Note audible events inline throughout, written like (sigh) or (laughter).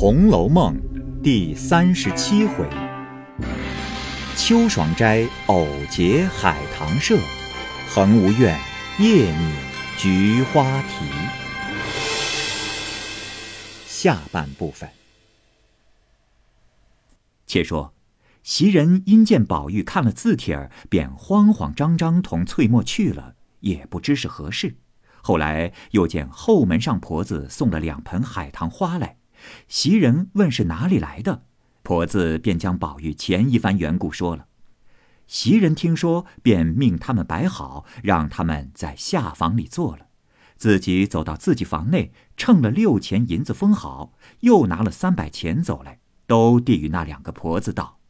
红楼梦》第三十七回：秋爽斋偶结海棠社，恒无怨夜拟菊花题。下半部分。且说，袭人因见宝玉看了字帖儿，便慌慌张张同翠墨去了，也不知是何事。后来又见后门上婆子送了两盆海棠花来。袭人问是哪里来的，婆子便将宝玉前一番缘故说了。袭人听说，便命他们摆好，让他们在下房里坐了，自己走到自己房内，称了六钱银子封好，又拿了三百钱走来，都递与那两个婆子道：“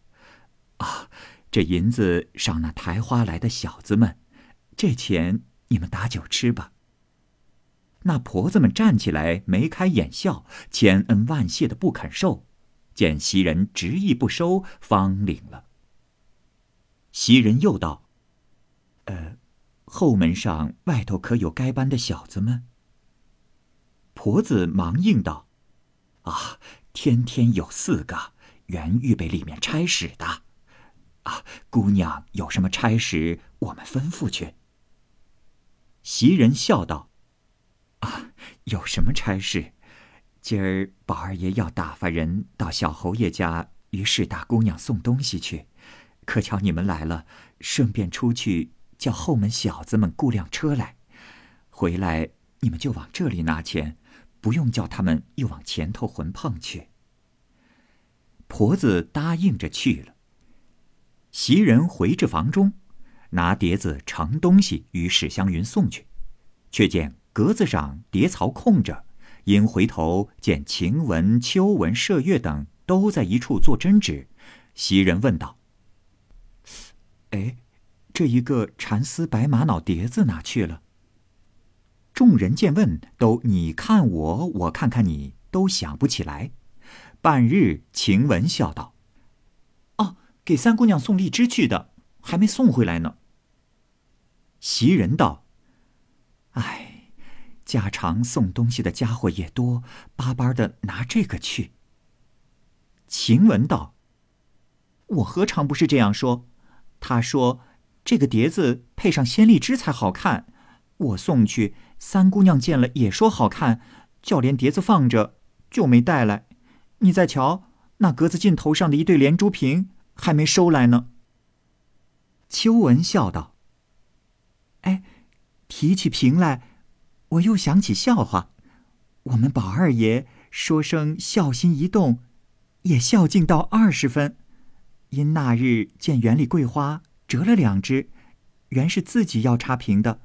啊，这银子赏那抬花来的小子们，这钱你们打酒吃吧。”那婆子们站起来，眉开眼笑，千恩万谢的不肯受。见袭人执意不收，方领了。袭人又道：“呃，后门上外头可有该班的小子们？”婆子忙应道：“啊，天天有四个，原预备里面差使的。啊，姑娘有什么差使，我们吩咐去。”袭人笑道。啊，有什么差事？今儿宝二爷要打发人到小侯爷家与史大姑娘送东西去，可巧你们来了，顺便出去叫后门小子们雇辆车来，回来你们就往这里拿钱，不用叫他们又往前头混碰去。婆子答应着去了。袭人回至房中，拿碟子盛东西与史湘云送去，却见。格子上叠槽空着，因回头见晴雯、秋纹、麝月等都在一处做针纸，袭人问道：“哎，这一个蚕丝白玛瑙碟子哪去了？”众人见问，都你看我，我看看你，都想不起来。半日，晴雯笑道：“哦，给三姑娘送荔枝去的，还没送回来呢。”袭人道：“哎。”家常送东西的家伙也多，巴巴的拿这个去。晴雯道：“我何尝不是这样说？他说这个碟子配上鲜荔枝才好看，我送去，三姑娘见了也说好看，叫连碟子放着，就没带来。你再瞧那格子镜头上的一对连珠瓶，还没收来呢。”秋文笑道：“哎，提起瓶来。”我又想起笑话，我们宝二爷说声孝心一动，也孝敬到二十分。因那日见园里桂花折了两枝，原是自己要插瓶的，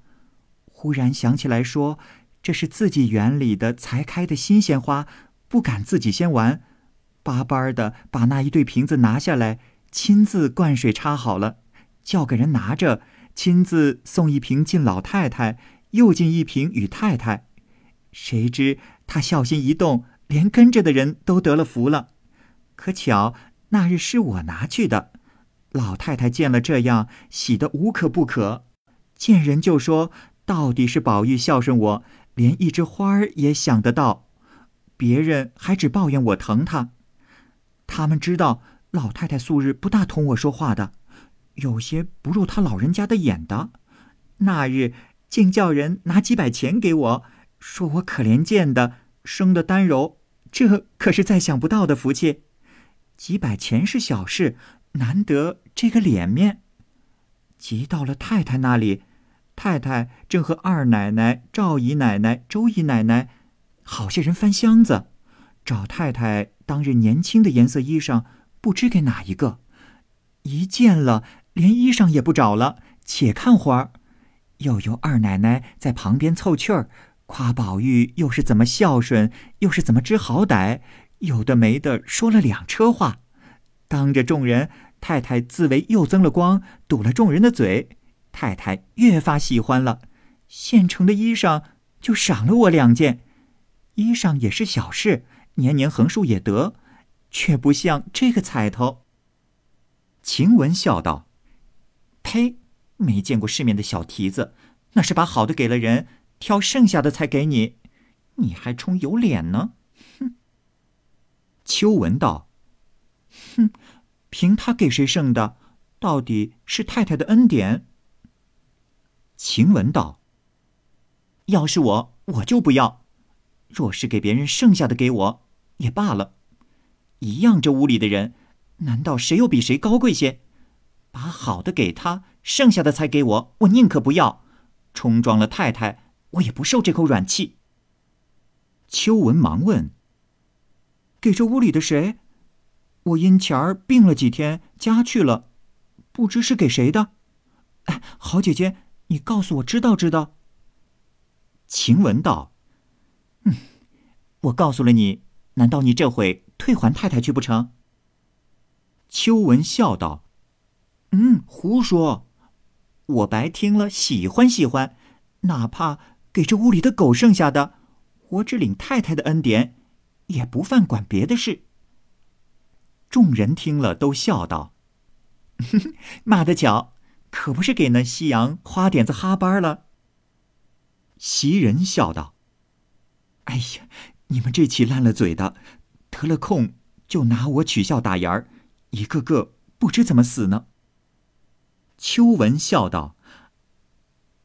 忽然想起来说这是自己园里的才开的新鲜花，不敢自己先玩，巴巴的把那一对瓶子拿下来，亲自灌水插好了，叫个人拿着，亲自送一瓶进老太太。又进一瓶与太太，谁知他孝心一动，连跟着的人都得了福了。可巧那日是我拿去的，老太太见了这样，喜得无可不可，见人就说：“到底是宝玉孝顺我，连一枝花儿也想得到。”别人还只抱怨我疼他。他们知道老太太素日不大同我说话的，有些不入他老人家的眼的。那日。竟叫人拿几百钱给我，说我可怜见的，生的单柔，这可是再想不到的福气。几百钱是小事，难得这个脸面。急到了太太那里，太太正和二奶奶、赵姨奶奶、周姨奶奶，好些人翻箱子，找太太当日年轻的颜色衣裳，不知给哪一个。一见了，连衣裳也不找了，且看会儿。又有二奶奶在旁边凑趣儿，夸宝玉又是怎么孝顺，又是怎么知好歹，有的没的说了两车话，当着众人，太太自为又增了光，堵了众人的嘴，太太越发喜欢了，现成的衣裳就赏了我两件，衣裳也是小事，年年横竖也得，却不像这个彩头。晴雯笑道：“呸！” (laughs) 没见过世面的小蹄子，那是把好的给了人，挑剩下的才给你，你还充有脸呢？哼！秋文道：“哼，凭他给谁剩的，到底是太太的恩典。”晴雯道：“要是我，我就不要；若是给别人剩下的给我，也罢了。一样，这屋里的人，难道谁又比谁高贵些？把好的给他，剩下的才给我，我宁可不要。冲撞了太太，我也不受这口软气。”秋文忙问。给这屋里的谁？我因前儿病了几天，家去了，不知是给谁的。哎，好姐姐，你告诉我知道知道。晴雯道：“嗯，我告诉了你，难道你这回退还太太去不成？”秋文笑道：“嗯，胡说！我白听了，喜欢喜欢，哪怕给这屋里的狗剩下的，我只领太太的恩典。”也不犯管别的事。众人听了都笑道：“ (laughs) 骂得巧，可不是给那西洋花点子哈班了。”袭人笑道：“哎呀，你们这起烂了嘴的，得了空就拿我取笑打牙儿，一个个不知怎么死呢。”秋文笑道：“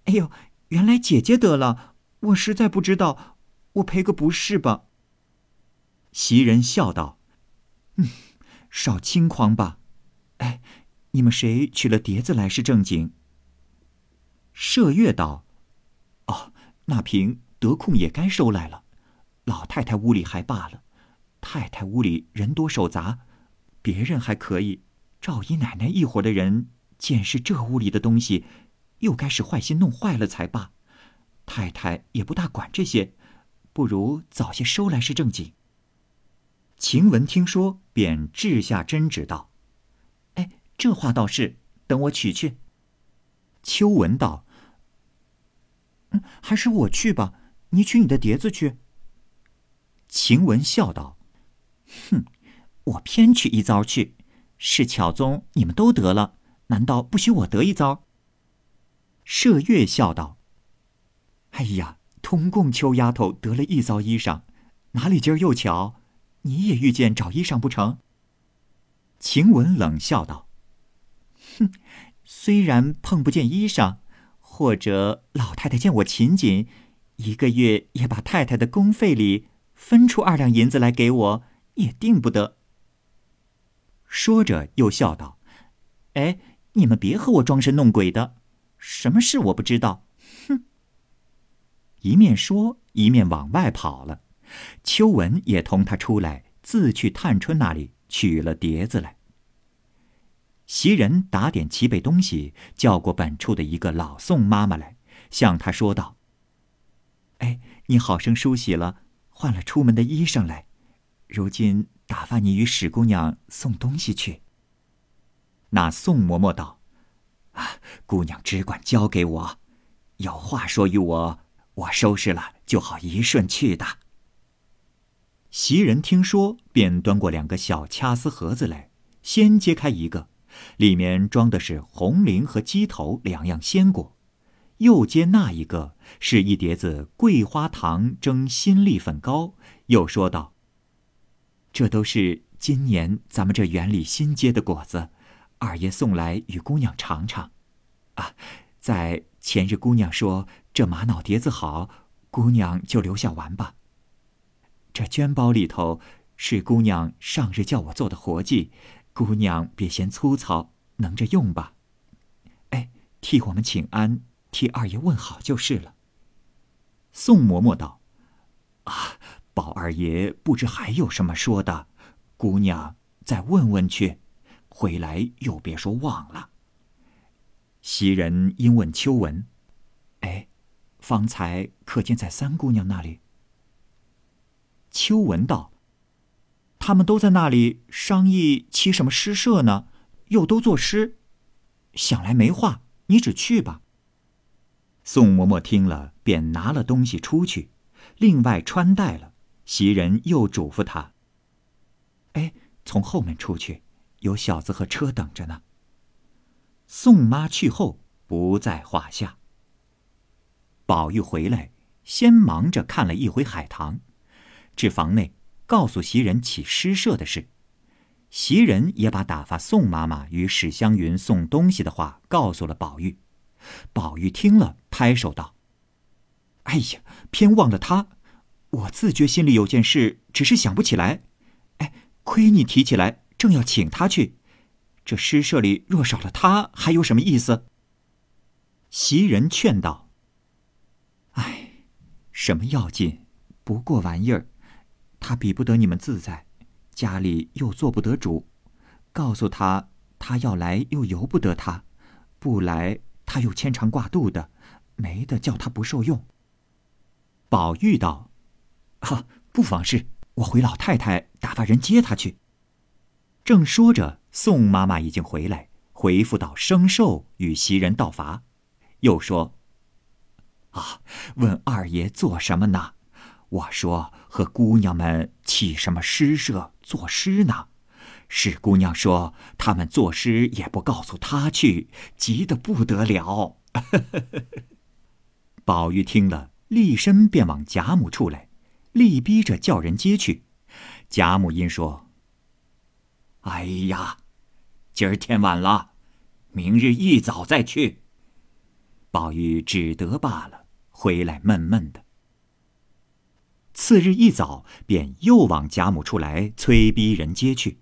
哎呦，原来姐姐得了，我实在不知道，我赔个不是吧。”袭人笑道：“嗯，少轻狂吧。哎，你们谁取了碟子来是正经？”麝月道：“哦，那瓶得空也该收来了。老太太屋里还罢了，太太屋里人多手杂，别人还可以。赵姨奶奶一伙的人见是这屋里的东西，又该是坏心弄坏了才罢。太太也不大管这些，不如早些收来是正经。”晴雯听说，便掷下针指道：“哎，这话倒是，等我取去。”秋文道：“嗯，还是我去吧，你取你的碟子去。”晴雯笑道：“哼，我偏取一遭去，是巧宗你们都得了，难道不许我得一遭？”麝月笑道：“哎呀，通共秋丫头得了一遭衣裳，哪里今儿又巧？”你也遇见找衣裳不成？晴雯冷笑道：“哼，虽然碰不见衣裳，或者老太太见我勤谨，一个月也把太太的工费里分出二两银子来给我，也定不得。”说着又笑道：“哎，你们别和我装神弄鬼的，什么事我不知道。”哼！一面说，一面往外跑了。秋文也同他出来，自去探春那里取了碟子来。袭人打点齐备东西，叫过本处的一个老宋妈妈来，向他说道：“哎，你好生梳洗了，换了出门的衣裳来，如今打发你与史姑娘送东西去。”那宋嬷嬷道：“啊，姑娘只管交给我，有话说与我，我收拾了就好一顺去的。”袭人听说，便端过两个小掐丝盒子来，先揭开一个，里面装的是红菱和鸡头两样鲜果；又揭那一个，是一碟子桂花糖蒸新粒粉糕。又说道：“这都是今年咱们这园里新结的果子，二爷送来与姑娘尝尝。啊，在前日姑娘说这玛瑙碟子好，姑娘就留下玩吧。”这绢包里头是姑娘上日叫我做的活计，姑娘别嫌粗糙，能着用吧。哎，替我们请安，替二爷问好就是了。宋嬷嬷道：“啊，宝二爷不知还有什么说的，姑娘再问问去，回来又别说忘了。”袭人因问秋文：“哎，方才可见在三姑娘那里？”秋文道：“他们都在那里商议起什么诗社呢？又都作诗，想来没话，你只去吧。”宋嬷嬷听了，便拿了东西出去，另外穿戴了。袭人又嘱咐他：“哎，从后门出去，有小子和车等着呢。”宋妈去后，不在话下。宝玉回来，先忙着看了一回海棠。至房内，告诉袭人起诗社的事。袭人也把打发宋妈妈与史湘云送东西的话告诉了宝玉。宝玉听了，拍手道：“哎呀，偏忘了他！我自觉心里有件事，只是想不起来。哎，亏你提起来，正要请他去。这诗社里若少了他，还有什么意思？”袭人劝道：“哎，什么要紧？不过玩意儿。他比不得你们自在，家里又做不得主。告诉他，他要来又由不得他，不来他又牵肠挂肚的，没得叫他不受用。”宝玉道：“哈，不妨事，我回老太太打发人接他去。”正说着，宋妈妈已经回来，回复道：“生寿与袭人道伐。”又说：“啊，问二爷做什么呢？我说和姑娘们起什么诗社作诗呢？史姑娘说他们作诗也不告诉他去，急得不得了。(laughs) ”宝玉听了，立身便往贾母处来，力逼着叫人接去。贾母因说：“哎呀，今儿天晚了，明日一早再去。”宝玉只得罢了，回来闷闷的。次日一早，便又往贾母处来催逼人接去，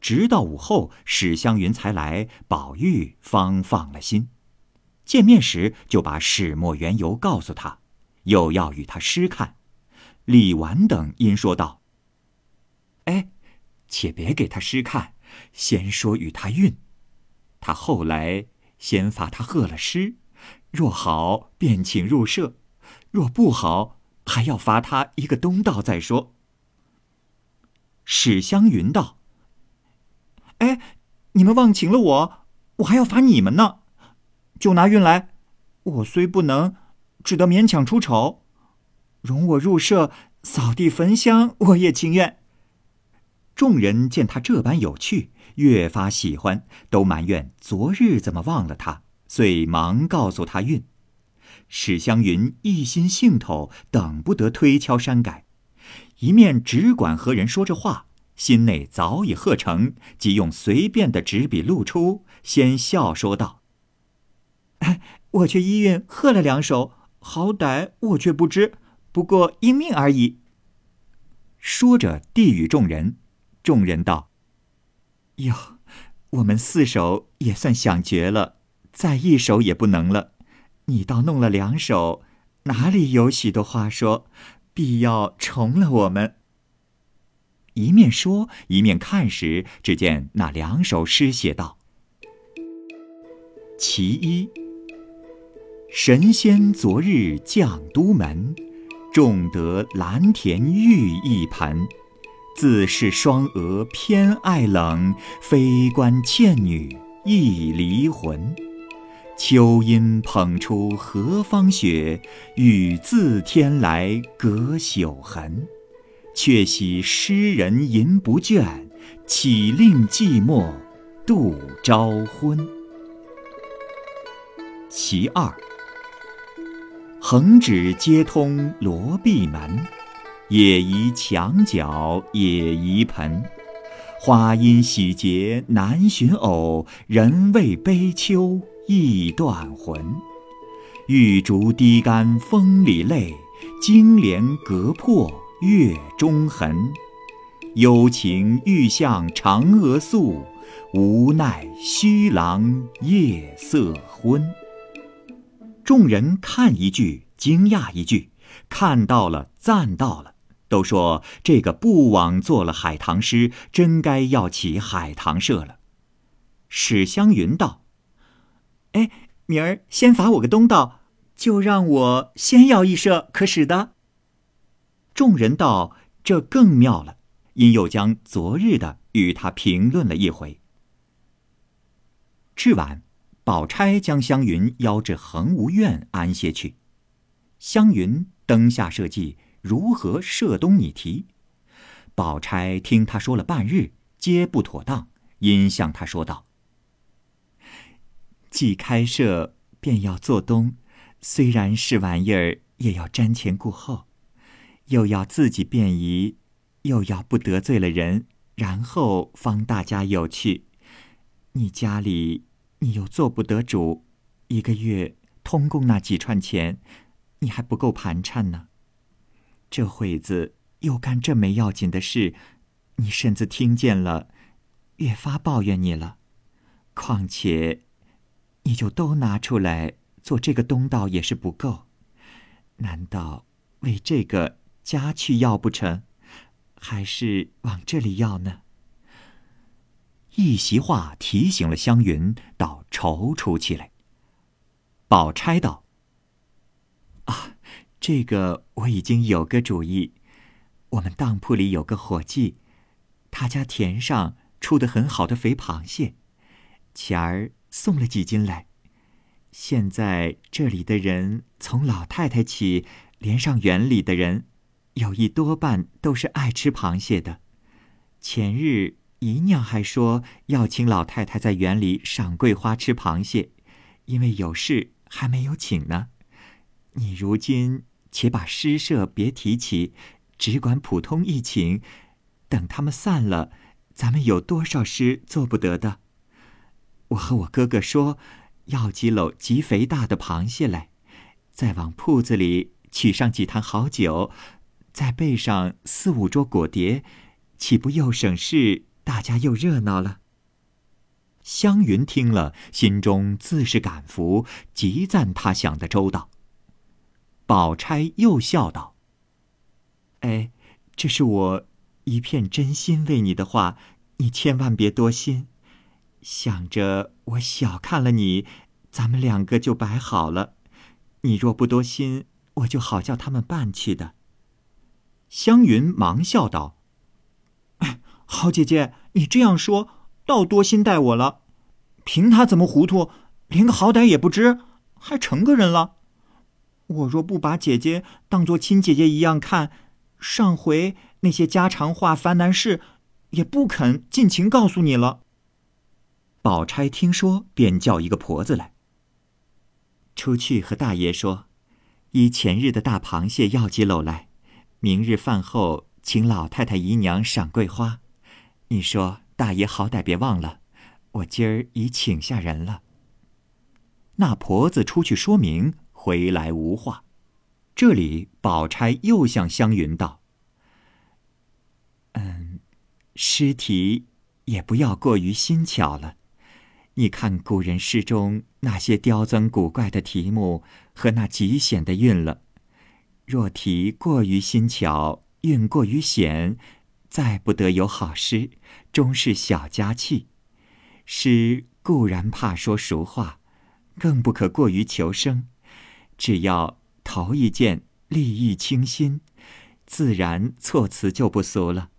直到午后，史湘云才来，宝玉方放了心。见面时，就把始末缘由告诉他，又要与他诗看。李纨等因说道：“哎，且别给他诗看，先说与他韵。他后来先罚他贺了诗。”若好，便请入社；若不好，还要罚他一个东道再说。史湘云道：“哎，你们忘情了我，我还要罚你们呢。就拿运来，我虽不能，只得勉强出丑。容我入社扫地焚香，我也情愿。”众人见他这般有趣，越发喜欢，都埋怨昨日怎么忘了他。遂忙告诉他运，史湘云一心兴头，等不得推敲删改，一面只管和人说着话，心内早已贺成，即用随便的纸笔露出，先笑说道：“我却依韵贺了两首，好歹我却不知，不过应命而已。”说着递与众人，众人道：“哟，我们四首也算想绝了。”再一首也不能了，你倒弄了两首，哪里有许多话说？必要重了我们。一面说一面看时，只见那两首诗写道：“其一，神仙昨日降都门，种得蓝田玉一盆。自是双娥偏爱冷，非关倩女亦离魂。”秋阴捧出何方雪，雨自天来隔朽痕。却喜诗人吟不倦，岂令寂寞度朝昏。其二，横指接通罗闭门，野移墙角野移盆。花阴喜结难寻偶，人为悲秋。意断魂，玉竹低干风里泪，金莲隔破月中痕。幽情欲向嫦娥诉，无奈虚郎夜色昏。众人看一句，惊讶一句，看到了，赞到了，都说这个不枉做了海棠诗，真该要起海棠社了。史湘云道。哎，明儿先罚我个东道，就让我先要一社，可使得？众人道：“这更妙了。”因又将昨日的与他评论了一回。至晚，宝钗将湘云邀至恒芜院安歇去。湘云灯下设计如何设东拟题，宝钗听他说了半日，皆不妥当，因向他说道。既开设，便要做东，虽然是玩意儿，也要瞻前顾后，又要自己便宜，又要不得罪了人，然后方大家有趣。你家里你又做不得主，一个月通共那几串钱，你还不够盘缠呢。这会子又干这没要紧的事，你婶子听见了，越发抱怨你了。况且，你就都拿出来做这个东道也是不够，难道为这个家去要不成？还是往这里要呢？一席话提醒了湘云，倒踌躇起来。宝钗道：“啊，这个我已经有个主意。我们当铺里有个伙计，他家田上出的很好的肥螃蟹，前儿送了几斤来。现在这里的人，从老太太起，连上园里的人。”有一多半都是爱吃螃蟹的。前日姨娘还说要请老太太在园里赏桂花吃螃蟹，因为有事还没有请呢。你如今且把诗社别提起，只管普通一情。等他们散了，咱们有多少诗做不得的？我和我哥哥说，要几篓极肥大的螃蟹来，再往铺子里取上几坛好酒。再备上四五桌果碟，岂不又省事？大家又热闹了。湘云听了，心中自是感服，极赞他想的周到。宝钗又笑道：“哎，这是我一片真心为你的话，你千万别多心。想着我小看了你，咱们两个就摆好了。你若不多心，我就好叫他们办去的。”湘云忙笑道：“ (laughs) 好姐姐，你这样说，倒多心待我了。凭他怎么糊涂，连个好歹也不知，还成个人了。我若不把姐姐当做亲姐姐一样看，上回那些家常话、烦难事，也不肯尽情告诉你了。”宝钗听说，便叫一个婆子来，出去和大爷说：“依前日的大螃蟹要几篓来。”明日饭后，请老太太姨娘赏桂花。你说大爷好歹别忘了，我今儿已请下人了。那婆子出去说明，回来无话。这里宝钗又向湘云道：“嗯，诗题也不要过于新巧了。你看古人诗中那些刁钻古怪的题目和那极险的韵了。”若题过于新巧，韵过于险，再不得有好诗，终是小家气。诗固然怕说俗话，更不可过于求生。只要头一件立意清新，自然措辞就不俗了。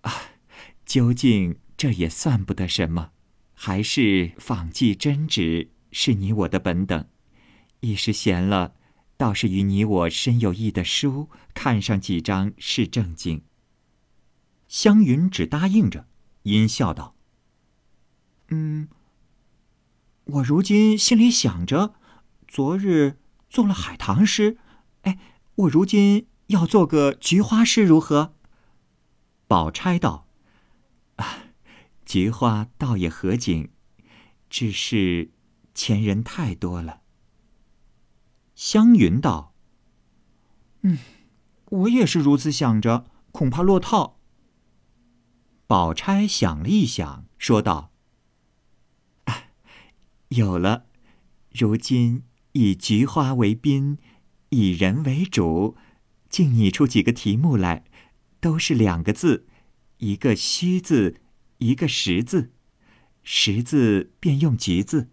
啊，究竟这也算不得什么，还是仿迹真旨是你我的本等。一时闲了。倒是与你我深有益的书看上几张是正经。湘云只答应着，阴笑道：“嗯，我如今心里想着，昨日做了海棠诗，哎，我如今要做个菊花诗如何？”宝钗道：“啊，菊花倒也合景，只是前人太多了。”湘云道：“嗯，我也是如此想着，恐怕落套。”宝钗想了一想，说道：“有了，如今以菊花为宾，以人为主，竟拟出几个题目来，都是两个字，一个虚字，一个实字。实字便用菊字，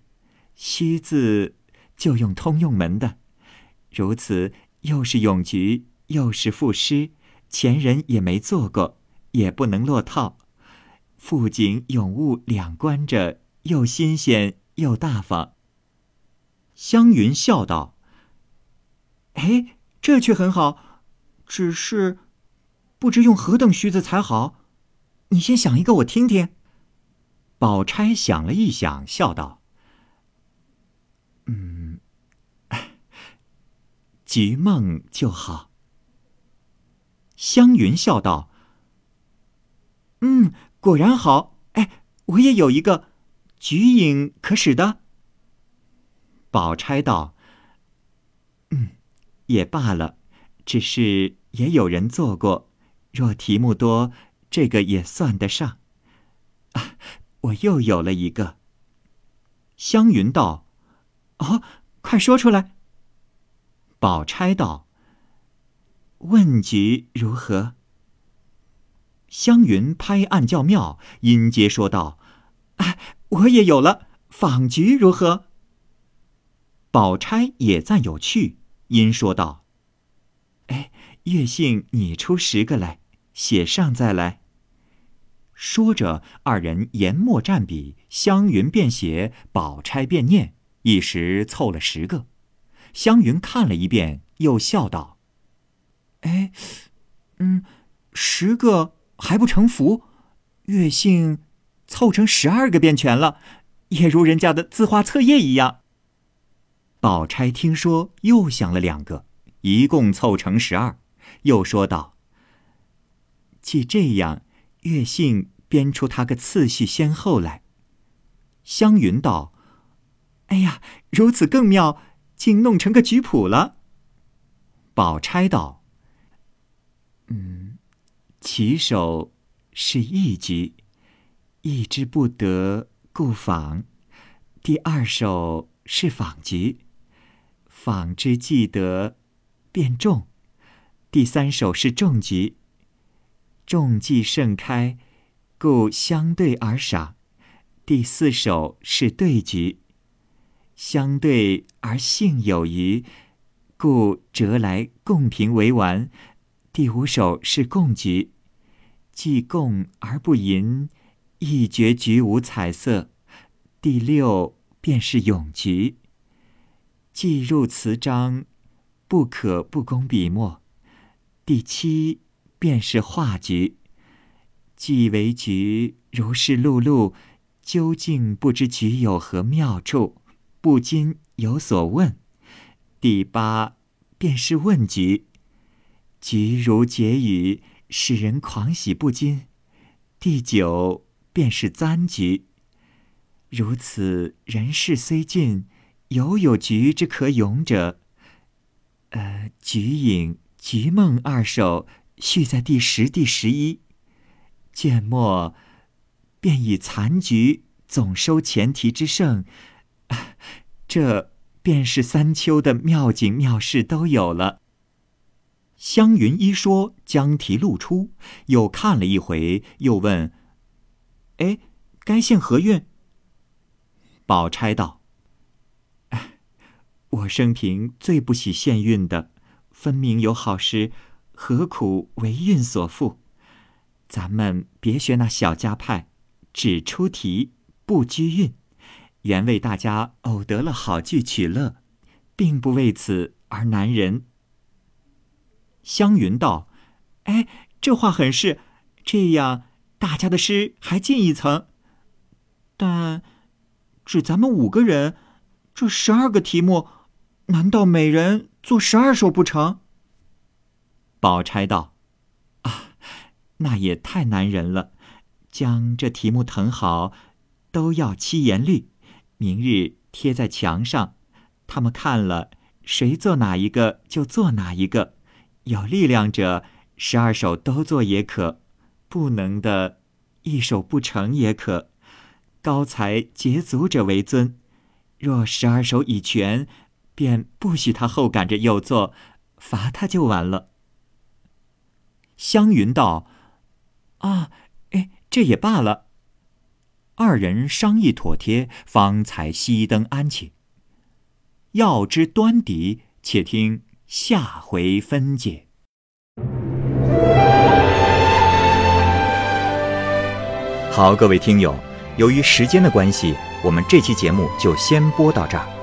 虚字就用通用门的。”如此，又是咏菊，又是赋诗，前人也没做过，也不能落套。富景咏物两关着，又新鲜又大方。湘云笑道：“哎，这却很好，只是不知用何等虚字才好。你先想一个，我听听。”宝钗想了一想，笑道：“嗯。”菊梦就好。湘云笑道：“嗯，果然好。哎，我也有一个，菊影可使的。宝钗道：“嗯，也罢了，只是也有人做过。若题目多，这个也算得上。啊，我又有了一个。”湘云道：“哦，快说出来。”宝钗道：“问局如何？”湘云拍案叫妙，音阶说道：“哎，我也有了。访局如何？”宝钗也赞有趣，因说道：“哎，月信你出十个来，写上再来。”说着，二人研墨蘸笔，湘云便写，宝钗便念，一时凑了十个。湘云看了一遍，又笑道：“哎，嗯，十个。”还不成符，月姓凑成十二个便全了，也如人家的字画册页一样。宝钗听说，又想了两个，一共凑成十二，又说道：“既这样，月信编出他个次序先后来。”湘云道：“哎呀，如此更妙，竟弄成个局谱了。”宝钗道：“嗯。”起手是一局，一之不得故访；第二首是访局，访之既得便中；第三首是中局，中既盛开，故相对而赏；第四首是对局，相对而幸有余，故折来共评为完；第五首是共局。既共而不淫，一绝局无彩色。第六便是咏菊。既入词章，不可不工笔墨。第七便是画局。既为局，如是碌碌，究竟不知局有何妙处，不禁有所问。第八便是问局。局如结语。使人狂喜不禁。第九便是簪局。如此人事虽尽，犹有局之可咏者。呃，菊影、菊梦二首续在第十、第十一卷末，便以残局总收前提之盛。(laughs) 这便是三秋的妙景妙事都有了。湘云一说，将题露出，又看了一回，又问：“哎，该姓何运？”宝钗道：“我生平最不喜献韵的，分明有好诗，何苦为韵所缚？咱们别学那小家派，只出题不拘韵，原为大家偶得了好句取乐，并不为此而难人。”湘云道：“哎，这话很是，这样大家的诗还进一层。但只咱们五个人，这十二个题目，难道每人做十二首不成？”宝钗道：“啊，那也太难人了。将这题目誊好，都要七言律，明日贴在墙上，他们看了，谁做哪一个就做哪一个。”有力量者，十二首都做也可；不能的，一首不成也可。高才捷足者为尊。若十二首已全，便不许他后赶着又做，罚他就完了。湘云道：“啊，哎，这也罢了。”二人商议妥帖，方才熄灯安寝。要知端倪，且听。下回分解。好，各位听友，由于时间的关系，我们这期节目就先播到这儿。